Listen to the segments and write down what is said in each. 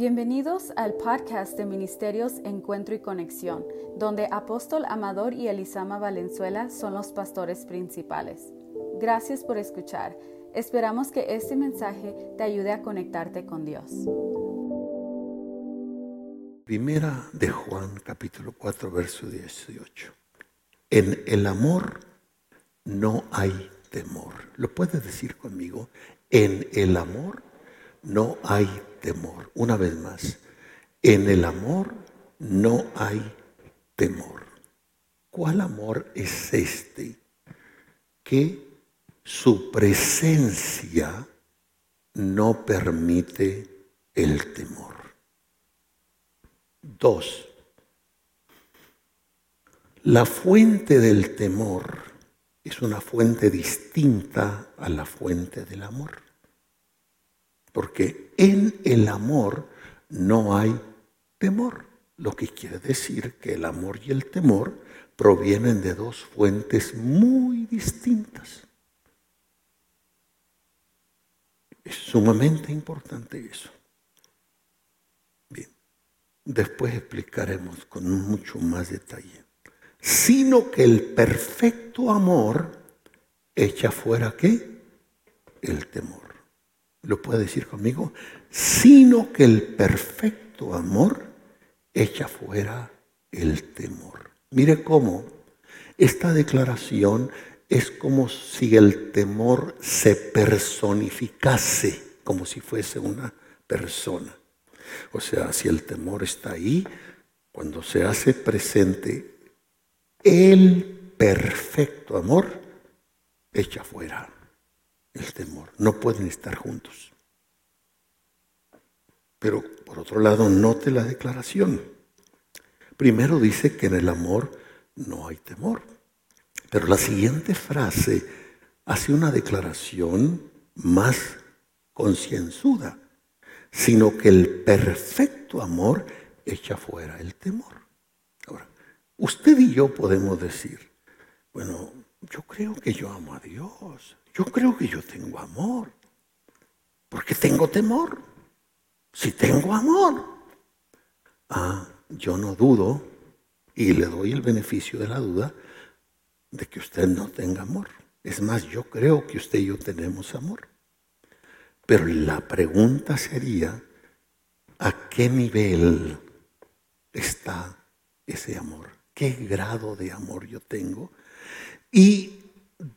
Bienvenidos al podcast de Ministerios Encuentro y Conexión, donde Apóstol Amador y Elisama Valenzuela son los pastores principales. Gracias por escuchar. Esperamos que este mensaje te ayude a conectarte con Dios. Primera de Juan capítulo 4 verso 18. En el amor no hay temor. ¿Lo puedes decir conmigo? En el amor no hay temor. Una vez más, en el amor no hay temor. ¿Cuál amor es este? Que su presencia no permite el temor. Dos, la fuente del temor es una fuente distinta a la fuente del amor. Porque en el amor no hay temor. Lo que quiere decir que el amor y el temor provienen de dos fuentes muy distintas. Es sumamente importante eso. Bien, después explicaremos con mucho más detalle. Sino que el perfecto amor echa fuera qué? El temor lo puede decir conmigo, sino que el perfecto amor echa fuera el temor. Mire cómo esta declaración es como si el temor se personificase, como si fuese una persona. O sea, si el temor está ahí, cuando se hace presente el perfecto amor, echa fuera el temor. No pueden estar juntos. Pero por otro lado, note la declaración. Primero dice que en el amor no hay temor. Pero la siguiente frase hace una declaración más concienzuda, sino que el perfecto amor echa fuera el temor. Ahora, usted y yo podemos decir, bueno, yo creo que yo amo a Dios, yo creo que yo tengo amor. Porque tengo temor. Si tengo amor. Ah, yo no dudo y le doy el beneficio de la duda de que usted no tenga amor. Es más, yo creo que usted y yo tenemos amor. Pero la pregunta sería, ¿a qué nivel está ese amor? ¿Qué grado de amor yo tengo? Y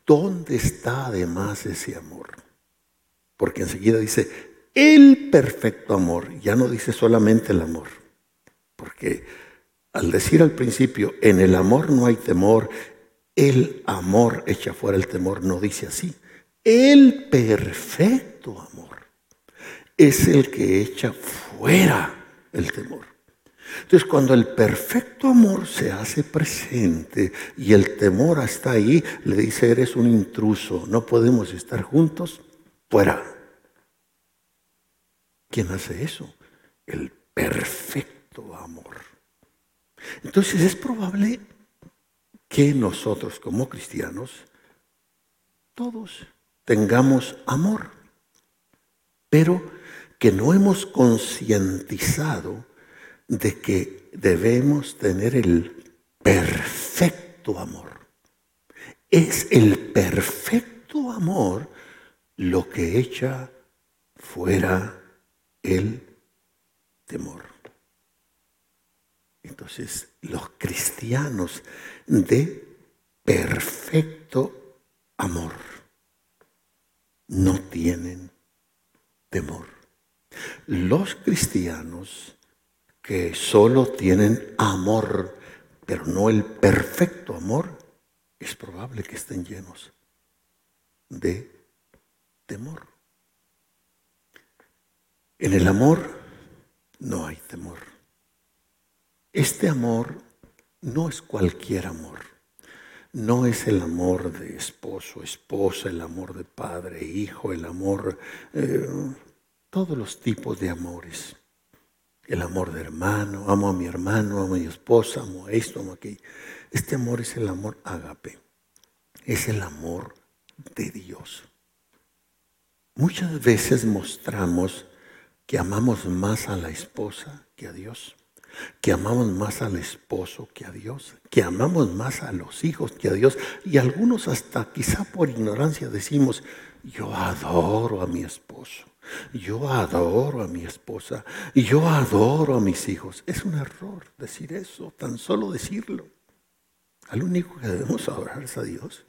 ¿dónde está además ese amor? Porque enseguida dice, el perfecto amor, ya no dice solamente el amor, porque al decir al principio, en el amor no hay temor, el amor echa fuera el temor, no dice así. El perfecto amor es el que echa fuera el temor. Entonces, cuando el perfecto amor se hace presente y el temor está ahí, le dice, eres un intruso, no podemos estar juntos, fuera. ¿Quién hace eso? El perfecto amor. Entonces, es probable que nosotros como cristianos, todos tengamos amor, pero que no hemos concientizado de que debemos tener el perfecto amor. Es el perfecto amor lo que echa fuera el temor. Entonces, los cristianos de perfecto amor no tienen temor. Los cristianos que solo tienen amor, pero no el perfecto amor, es probable que estén llenos de temor. En el amor no hay temor. Este amor no es cualquier amor. No es el amor de esposo, esposa, el amor de padre, hijo, el amor, eh, todos los tipos de amores el amor de hermano, amo a mi hermano, amo a mi esposa, amo a esto, amo a aquello. Este amor es el amor agape, es el amor de Dios. Muchas veces mostramos que amamos más a la esposa que a Dios, que amamos más al esposo que a Dios, que amamos más a los hijos que a Dios. Y algunos hasta quizá por ignorancia decimos, yo adoro a mi esposo, yo adoro a mi esposa yo adoro a mis hijos. Es un error decir eso, tan solo decirlo. Al único que debemos adorar es a Dios.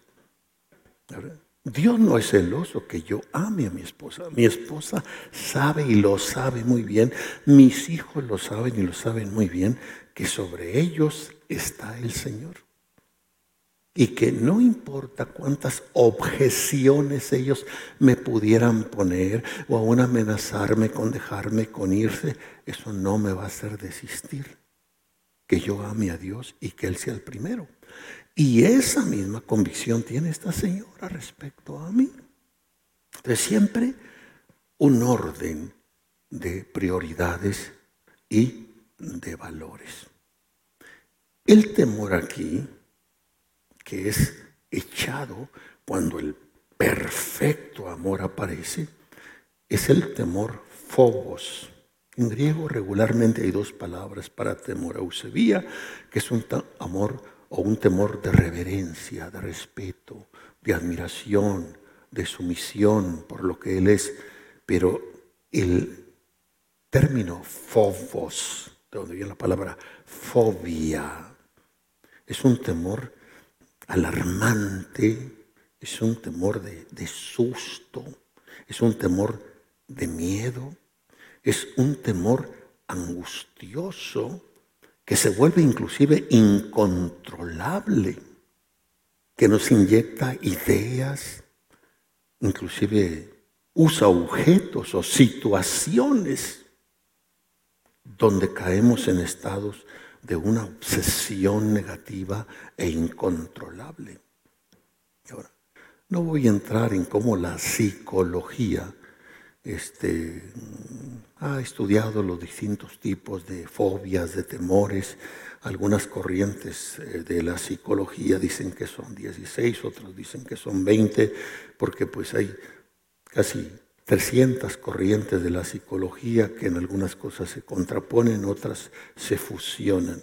Dios no es celoso que yo ame a mi esposa. Mi esposa sabe y lo sabe muy bien. Mis hijos lo saben y lo saben muy bien que sobre ellos está el Señor. Y que no importa cuántas objeciones ellos me pudieran poner o aún amenazarme con dejarme con irse, eso no me va a hacer desistir. Que yo ame a Dios y que Él sea el primero. Y esa misma convicción tiene esta señora respecto a mí. Entonces siempre un orden de prioridades y de valores. El temor aquí, que es echado cuando el perfecto amor aparece, es el temor phobos. En griego regularmente hay dos palabras para temor, eusebia, que es un amor o un temor de reverencia, de respeto, de admiración, de sumisión por lo que Él es. Pero el término fobos, de donde viene la palabra fobia, es un temor alarmante, es un temor de, de susto, es un temor de miedo, es un temor angustioso que se vuelve inclusive incontrolable, que nos inyecta ideas, inclusive usa objetos o situaciones donde caemos en estados de una obsesión negativa e incontrolable. ahora, no voy a entrar en cómo la psicología este, ha estudiado los distintos tipos de fobias, de temores. Algunas corrientes eh, de la psicología dicen que son 16, otros dicen que son 20, porque pues hay casi 300 corrientes de la psicología que en algunas cosas se contraponen, otras se fusionan.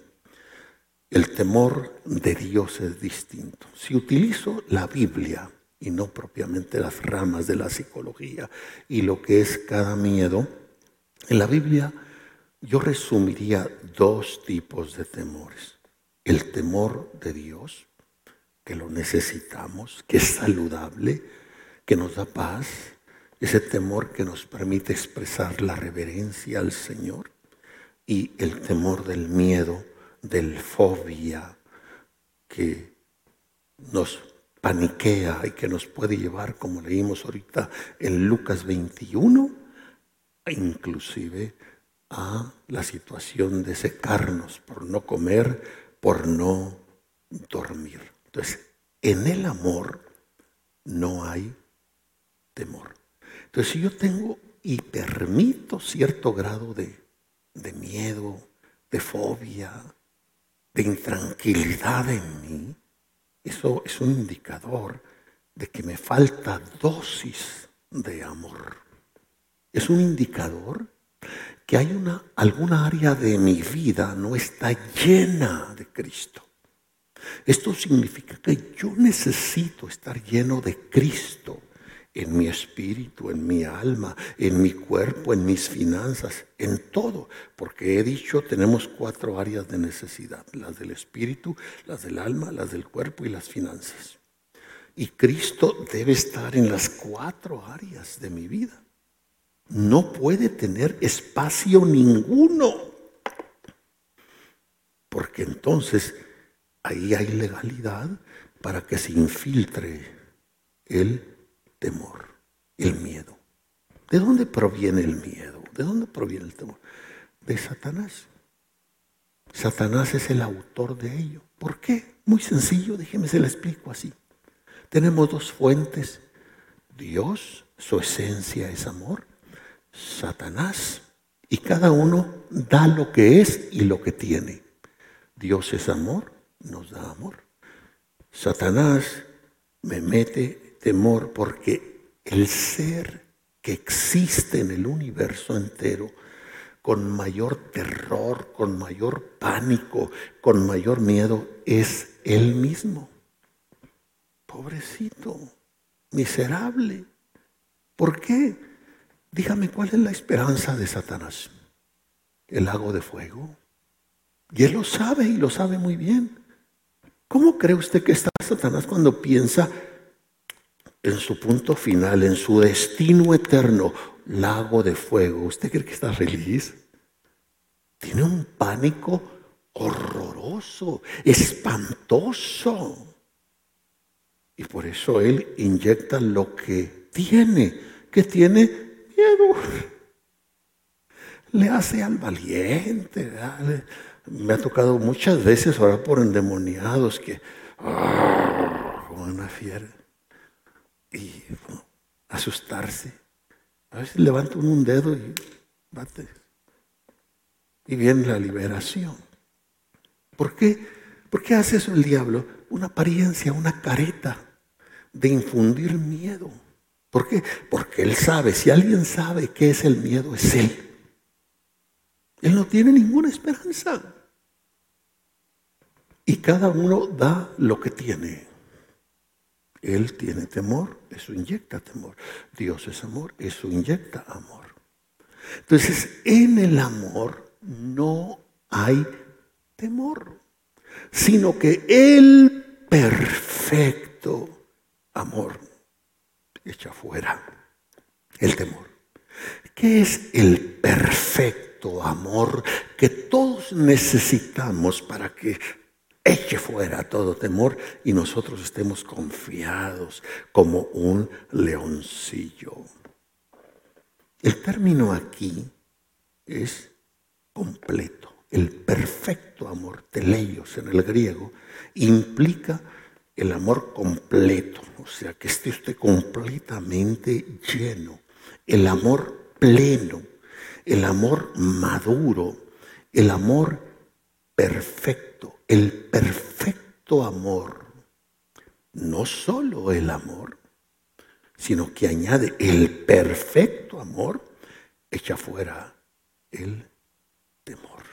El temor de Dios es distinto. Si utilizo la Biblia, y no propiamente las ramas de la psicología y lo que es cada miedo. En la Biblia yo resumiría dos tipos de temores. El temor de Dios, que lo necesitamos, que es saludable, que nos da paz, ese temor que nos permite expresar la reverencia al Señor, y el temor del miedo, del fobia, que nos paniquea y que nos puede llevar, como leímos ahorita en Lucas 21, inclusive a la situación de secarnos por no comer, por no dormir. Entonces, en el amor no hay temor. Entonces, si yo tengo y permito cierto grado de, miedo, de fobia, de intranquilidad en mí, eso es un indicador de que me falta dosis de amor. Es un indicador que hay una, alguna área de mi vida no está llena de Cristo. Esto significa que yo necesito estar lleno de Cristo en mi espíritu, en mi alma, en mi cuerpo, en mis finanzas, en todo. Porque he dicho, tenemos cuatro áreas de necesidad, las del espíritu, las del alma, las del cuerpo y las finanzas. Y Cristo debe estar en las cuatro áreas de mi vida. No puede tener espacio ninguno. Porque entonces ahí hay legalidad para que se infiltre el temor, el miedo. ¿De dónde proviene el miedo? ¿De dónde proviene el temor? De Satanás. Satanás es el autor de ello. ¿Por qué? Muy sencillo, déjeme se lo explico así. Tenemos dos fuentes. Dios, su esencia es amor. Satanás. Y cada uno da lo que es y lo que tiene. Dios es amor, nos da amor. Satanás me mete temor porque el ser que existe en el universo entero con mayor terror, con mayor pánico, con mayor miedo, es Él mismo. Pobrecito, miserable. ¿Por qué? Dígame cuál es la esperanza de Satanás. El lago de fuego. Y Él lo sabe y lo sabe muy bien. ¿Cómo cree usted que está Satanás cuando piensa en su punto final, en su destino eterno, lago de fuego? ¿Usted cree que está feliz? Tiene un pánico horroroso, espantoso. Y por eso Él inyecta lo que tiene, que tiene miedo. Le hace al valiente, me ha tocado muchas veces orar por endemoniados que, ah, como una fiera, y asustarse. A veces levanta un dedo y bate. Y viene la liberación. ¿Por qué? ¿Por qué hace eso el diablo? Una apariencia, una careta de infundir miedo. ¿Por qué? Porque él sabe, si alguien sabe qué es el miedo, es él. Él no tiene ninguna esperanza. Y cada uno da lo que tiene. Él tiene temor, eso inyecta temor. Dios es amor, eso inyecta amor. Entonces, en el amor no hay temor, sino que el perfecto amor echa fuera el temor. ¿Qué es el perfecto amor que todos necesitamos para que eche fuera todo temor y nosotros estemos confiados como un leoncillo. El término aquí es completo. El perfecto amor, teleios en el griego, implica el amor completo, o sea, que esté usted completamente lleno, el amor pleno, el amor maduro, el amor perfecto, el perfecto amor, no solo el amor, sino que añade el perfecto amor, echa fuera el temor.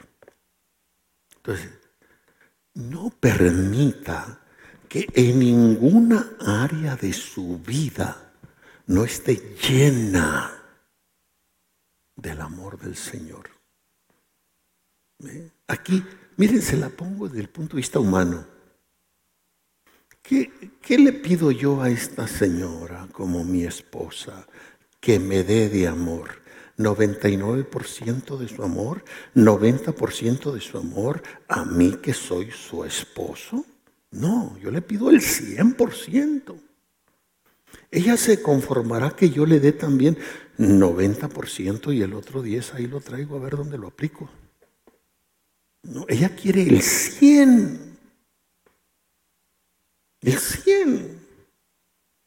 Entonces, no permita que en ninguna área de su vida no esté llena del amor del Señor. Aquí, miren, se la pongo desde el punto de vista humano. ¿Qué, ¿Qué, le pido yo a esta señora como mi esposa? Que me dé de amor. 99% de su amor, 90% de su amor a mí que soy su esposo. No, yo le pido el 100%. Ella se conformará que yo le dé también 90% y el otro 10 ahí lo traigo a ver dónde lo aplico. No, ella quiere el 100. El 100.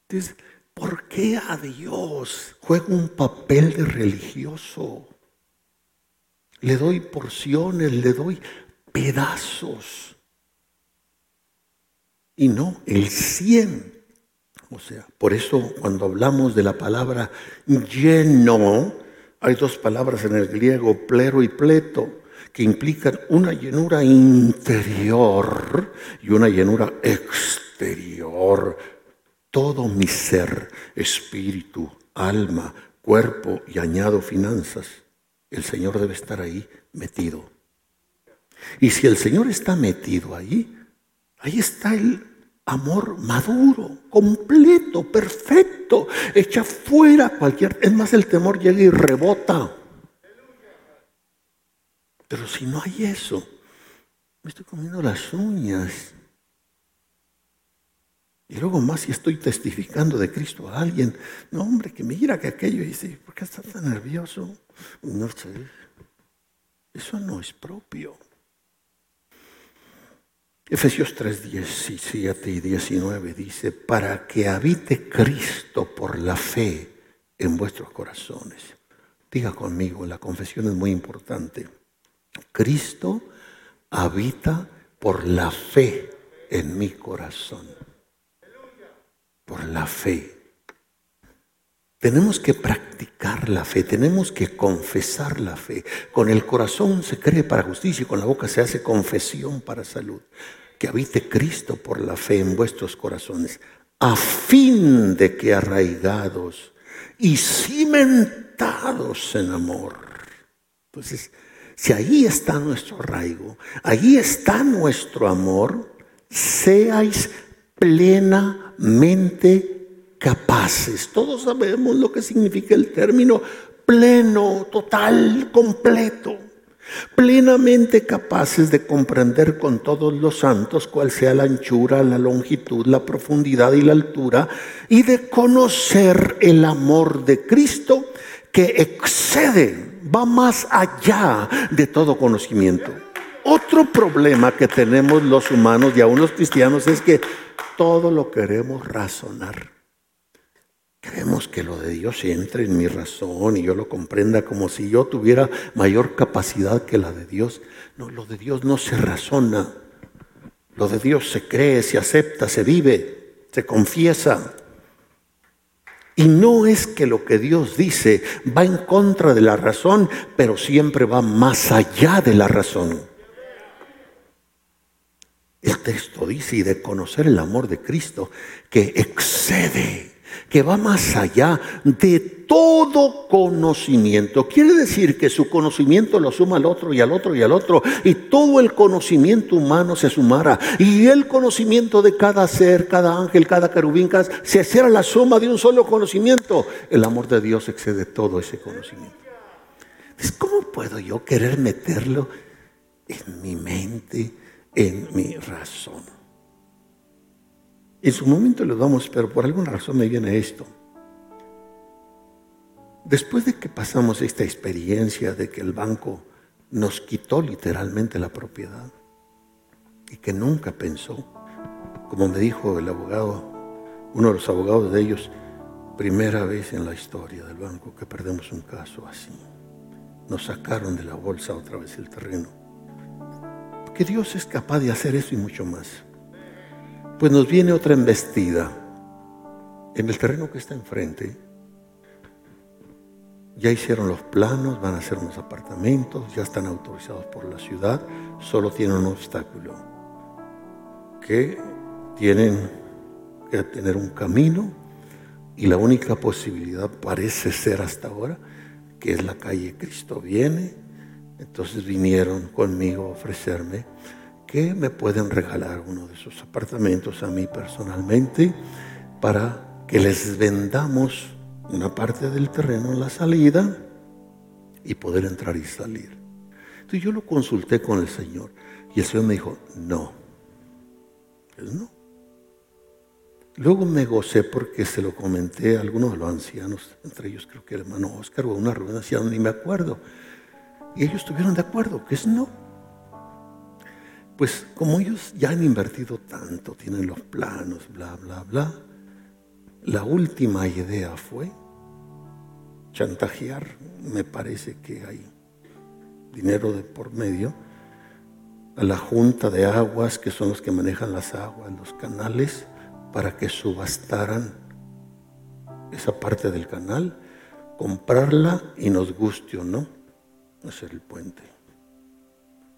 Entonces, ¿por qué a Dios juega un papel de religioso? Le doy porciones, le doy pedazos y no el cien. O sea, por eso cuando hablamos de la palabra lleno, hay dos palabras en el griego, plero y pleto, que implican una llenura interior y una llenura exterior. Todo mi ser, espíritu, alma, cuerpo y añado finanzas, el Señor debe estar ahí metido. Y si el Señor está metido ahí, ahí está el amor maduro, completo, perfecto, echa fuera cualquier... Es más, el temor llega y rebota. Pero si no hay eso, me estoy comiendo las uñas. Y luego más si estoy testificando de Cristo a alguien, no hombre, que mira que aquello dice, ¿por qué estás tan nervioso? No sé. Eso no es propio. Efesios 3, 17 y 19 dice, para que habite Cristo por la fe en vuestros corazones. Diga conmigo, la confesión es muy importante. Cristo habita por la fe en mi corazón. Por la fe. Tenemos que practicar la fe, tenemos que confesar la fe. Con el corazón se cree para justicia y con la boca se hace confesión para salud. Que habite Cristo por la fe en vuestros corazones, a fin de que arraigados y cimentados en amor. Entonces, si ahí está nuestro arraigo, ahí está nuestro amor, seáis plenamente capaces. Todos sabemos lo que significa el término pleno, total, completo. Plenamente capaces de comprender con todos los santos cuál sea la anchura, la longitud, la profundidad y la altura, y de conocer el amor de Cristo que excede, va más allá de todo conocimiento. Otro problema que tenemos los humanos y aún los cristianos es que todo lo queremos razonar. Queremos que lo de Dios entre en mi razón y yo lo comprenda como si yo tuviera mayor capacidad que la de Dios. No, lo de Dios no se razona. Lo de Dios se cree, se acepta, se vive, se confiesa. Y no es que lo que Dios dice va en contra de la razón, pero siempre va más allá de la razón. El texto dice, y de conocer el amor de Cristo, que excede que va más allá de todo conocimiento. Quiere decir que su conocimiento lo suma al otro y al otro y al otro, y todo el conocimiento humano se sumara, y el conocimiento de cada ser, cada ángel, cada querubín, se hiciera la suma de un solo conocimiento. El amor de Dios excede todo ese conocimiento. Entonces, ¿cómo puedo yo querer meterlo en mi mente, en mi razón? En su momento lo damos, pero por alguna razón me viene esto. Después de que pasamos esta experiencia de que el banco nos quitó literalmente la propiedad y que nunca pensó, como me dijo el abogado, uno de los abogados de ellos, primera vez en la historia del banco que perdemos un caso así. Nos sacaron de la bolsa otra vez el terreno. Porque Dios es capaz de hacer eso y mucho más. Pues nos viene otra embestida. En el terreno que está enfrente, ya hicieron los planos, van a hacer unos apartamentos, ya están autorizados por la ciudad, solo tienen un obstáculo, que tienen que tener un camino y la única posibilidad parece ser hasta ahora que es la calle Cristo viene. Entonces vinieron conmigo a ofrecerme que me pueden regalar uno de esos apartamentos a mí personalmente para que les vendamos una parte del terreno en la salida y poder entrar y salir. Entonces yo lo consulté con el Señor y el Señor me dijo, no, pues no. Luego me gocé porque se lo comenté a algunos de los ancianos, entre ellos creo que el hermano Oscar o una reunión anciana, ni me acuerdo. Y ellos estuvieron de acuerdo, que es no. Pues como ellos ya han invertido tanto, tienen los planos, bla, bla, bla, la última idea fue chantajear, me parece que hay dinero de por medio, a la junta de aguas, que son los que manejan las aguas, los canales, para que subastaran esa parte del canal, comprarla y nos guste o no, hacer el puente.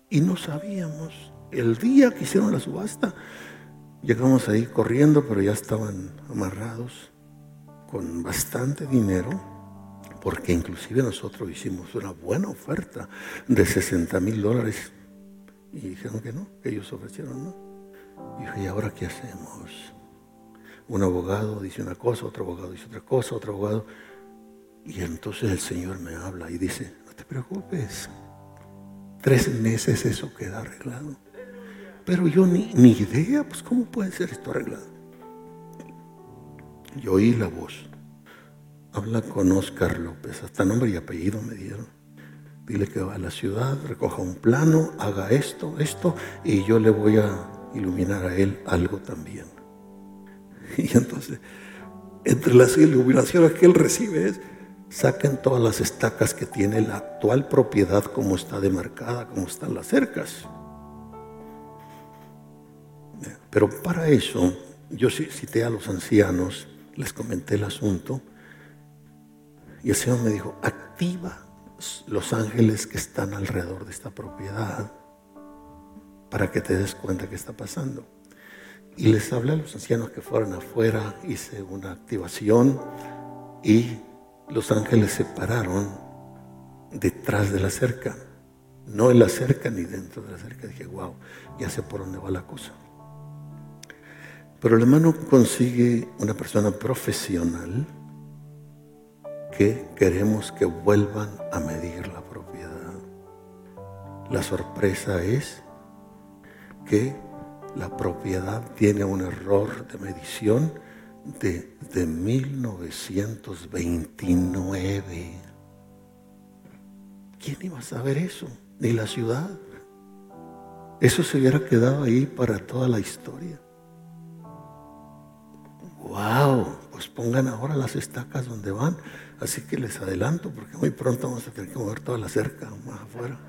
Y no sabíamos el día que hicieron la subasta, llegamos ahí corriendo, pero ya estaban amarrados con bastante dinero, porque inclusive nosotros hicimos una buena oferta de 60 mil dólares. Y dijeron que no, ellos ofrecieron no. Y dije, ¿y ahora qué hacemos? Un abogado dice una cosa, otro abogado dice otra cosa, otro abogado. Y entonces el Señor me habla y dice, no te preocupes, tres meses eso queda arreglado. Pero yo ni, ni idea, pues ¿cómo puede ser esto arreglado? Yo oí la voz. Habla con Oscar López, hasta nombre y apellido me dieron. Dile que va a la ciudad, recoja un plano, haga esto, esto, y yo le voy a iluminar a él algo también. Y entonces, entre las iluminaciones que él recibe es, saquen todas las estacas que tiene la actual propiedad, como está demarcada, como están las cercas. Pero para eso, yo cité a los ancianos, les comenté el asunto, Y el Señor me dijo, activa los ángeles que están alrededor de esta propiedad para que te des cuenta qué está pasando. Y les hablé a los ancianos que fueran afuera, hice una activación y los ángeles se pararon detrás de la cerca. No en la cerca ni dentro de la cerca. Dije, wow, ya sé por dónde va la cosa. Pero el hermano consigue una persona profesional que queremos que vuelvan a medir la propiedad. La sorpresa es que la propiedad tiene un error de medición de, de 1929. ¿Quién iba a saber eso? Ni la ciudad. Eso se hubiera quedado ahí para toda la historia. ¡Wow! Pues pongan ahora las estacas donde van. Así que les adelanto porque muy pronto vamos a tener que mover toda la cerca más afuera.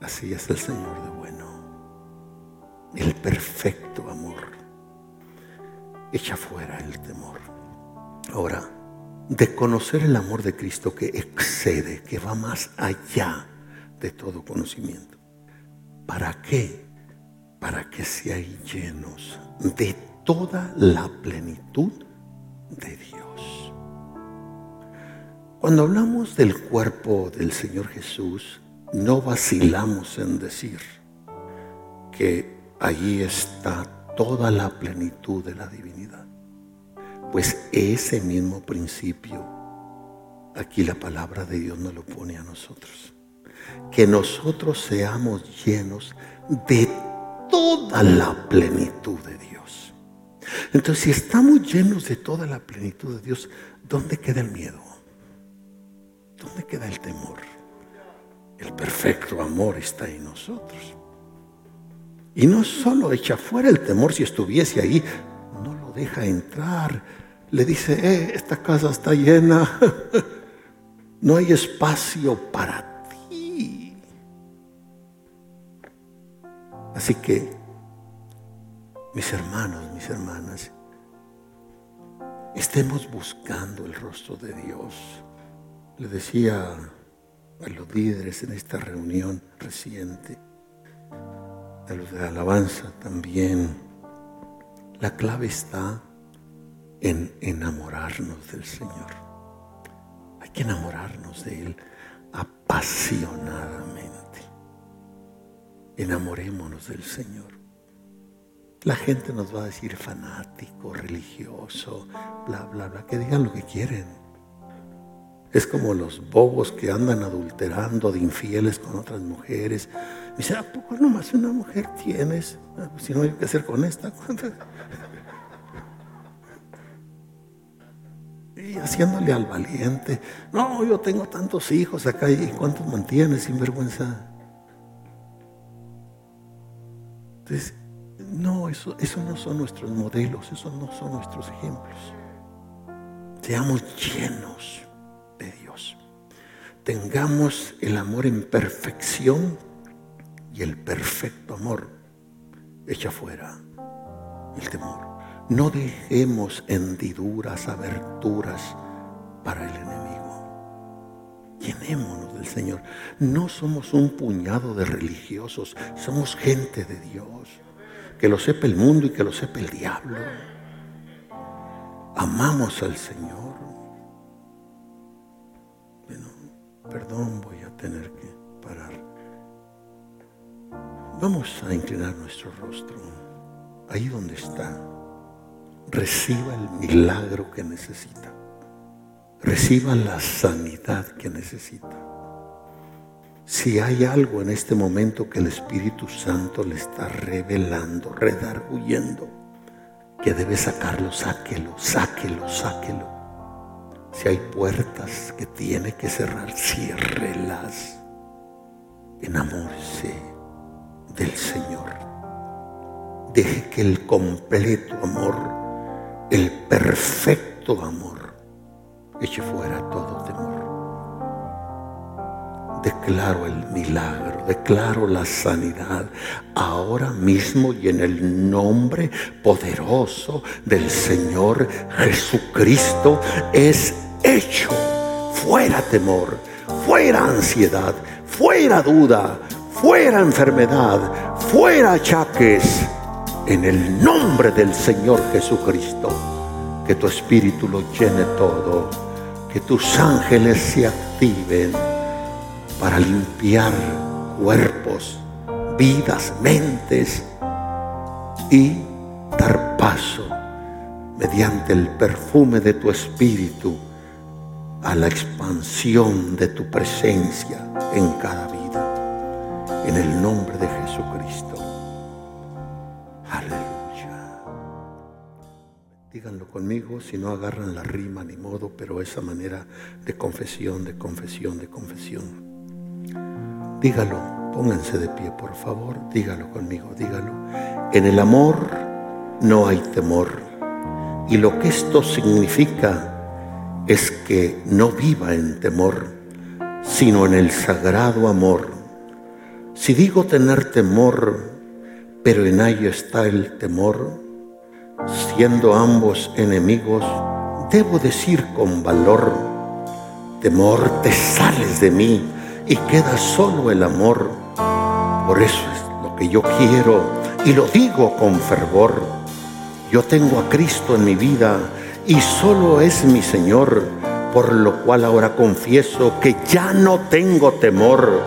Así es el Señor de bueno. El perfecto amor echa fuera el temor. Ahora, de conocer el amor de Cristo que excede, que va más allá de todo conocimiento. ¿Para qué? Para que seáis llenos de toda la plenitud de Dios. Cuando hablamos del cuerpo del Señor Jesús, no vacilamos en decir que allí está toda la plenitud de la divinidad. Pues ese mismo principio, aquí la palabra de Dios nos lo pone a nosotros. Que nosotros seamos llenos de toda la plenitud de Dios. Entonces, si estamos llenos de toda la plenitud de Dios, ¿dónde queda el miedo? ¿Dónde queda el temor? El perfecto amor está en nosotros. Y no solo echa fuera el temor si estuviese ahí, no lo deja entrar. Le dice, eh, esta casa está llena, no hay espacio para ti. Así que, mis hermanos, mis hermanas, estemos buscando el rostro de Dios. Le decía a los líderes en esta reunión reciente, a los de alabanza también. La clave está en enamorarnos del Señor. Hay que enamorarnos de Él apasionadamente. Enamorémonos del Señor. La gente nos va a decir fanático, religioso, bla, bla, bla, que digan lo que quieren. Es como los bobos que andan adulterando de infieles con otras mujeres. Me dice, ¿a poco nomás una mujer tienes? Ah, pues si no hay que hacer con esta. Y haciéndole al valiente. No, yo tengo tantos hijos acá y ¿cuántos mantienes sin vergüenza? Entonces, no, eso, eso no son nuestros modelos, esos no son nuestros ejemplos. Seamos llenos tengamos el amor en perfección y el perfecto amor echa fuera el temor. No dejemos hendiduras, aberturas para el enemigo. Llenémonos del Señor. No somos un puñado de religiosos, somos gente de Dios. Que lo sepa el mundo y que lo sepa el diablo. Amamos al Señor. perdón, voy a tener que parar. Vamos a inclinar nuestro rostro ahí donde está. Reciba el milagro que necesita. Reciba la sanidad que necesita. Si hay algo en este momento que el Espíritu Santo le está revelando, redarguyendo, que debe sacarlo, sáquelo, sáquelo, sáquelo si hay puertas que tiene que cerrar, ciérrelas. Enamórese del Señor. Deje que el completo amor, el perfecto amor, eche fuera todo temor. declaro el milagro, declaro la sanidad ahora mismo y en el nombre poderoso del Señor Jesucristo es hecho. Fuera temor, fuera ansiedad, fuera duda, fuera enfermedad, fuera achaques. En el nombre del Señor Jesucristo, que tu espíritu lo llene todo, que tus ángeles se activen para limpiar cuerpos, vidas, mentes y dar paso mediante el perfume de tu espíritu a la expansión de tu presencia en cada vida. En el nombre de Jesucristo. Díganlo conmigo, si no agarran la rima ni modo, pero esa manera de confesión, de confesión, de confesión. Dígalo, pónganse de pie, por favor, dígalo conmigo, dígalo. En el amor no hay temor. Y lo que esto significa es que no viva en temor, sino en el sagrado amor. Si digo tener temor, pero en ello está el temor, siendo ambos enemigos, debo decir con valor, temor, te sales de mí y queda solo el amor. Por eso es lo que yo quiero y lo digo con fervor. Yo tengo a Cristo en mi vida y solo es mi Señor, por lo cual ahora confieso que ya no tengo temor,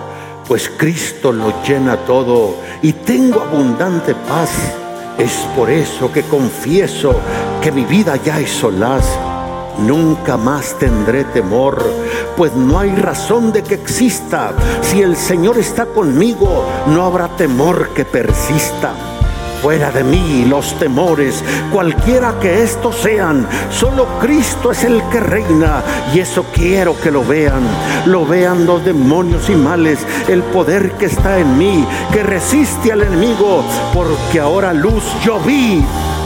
pues Cristo lo llena todo y tengo abundante paz. Es por eso que confieso que mi vida ya es solaz Nunca más tendré temor, pues no hay razón de que exista. Si el Señor está conmigo, no habrá temor que persista. Fuera de mí los temores, cualquiera que estos sean, solo Cristo es el que reina y eso quiero que lo vean, lo vean los demonios y males, el poder que está en mí, que resiste al enemigo, porque ahora luz yo vi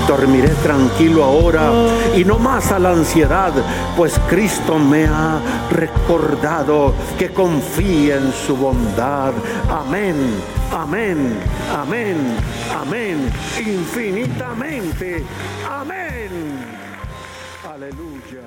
dormiré tranquilo ahora y no más a la ansiedad, pues Cristo me ha recordado que confíe en su bondad. Amén, amén, amén, amén, infinitamente. Amén. Aleluya.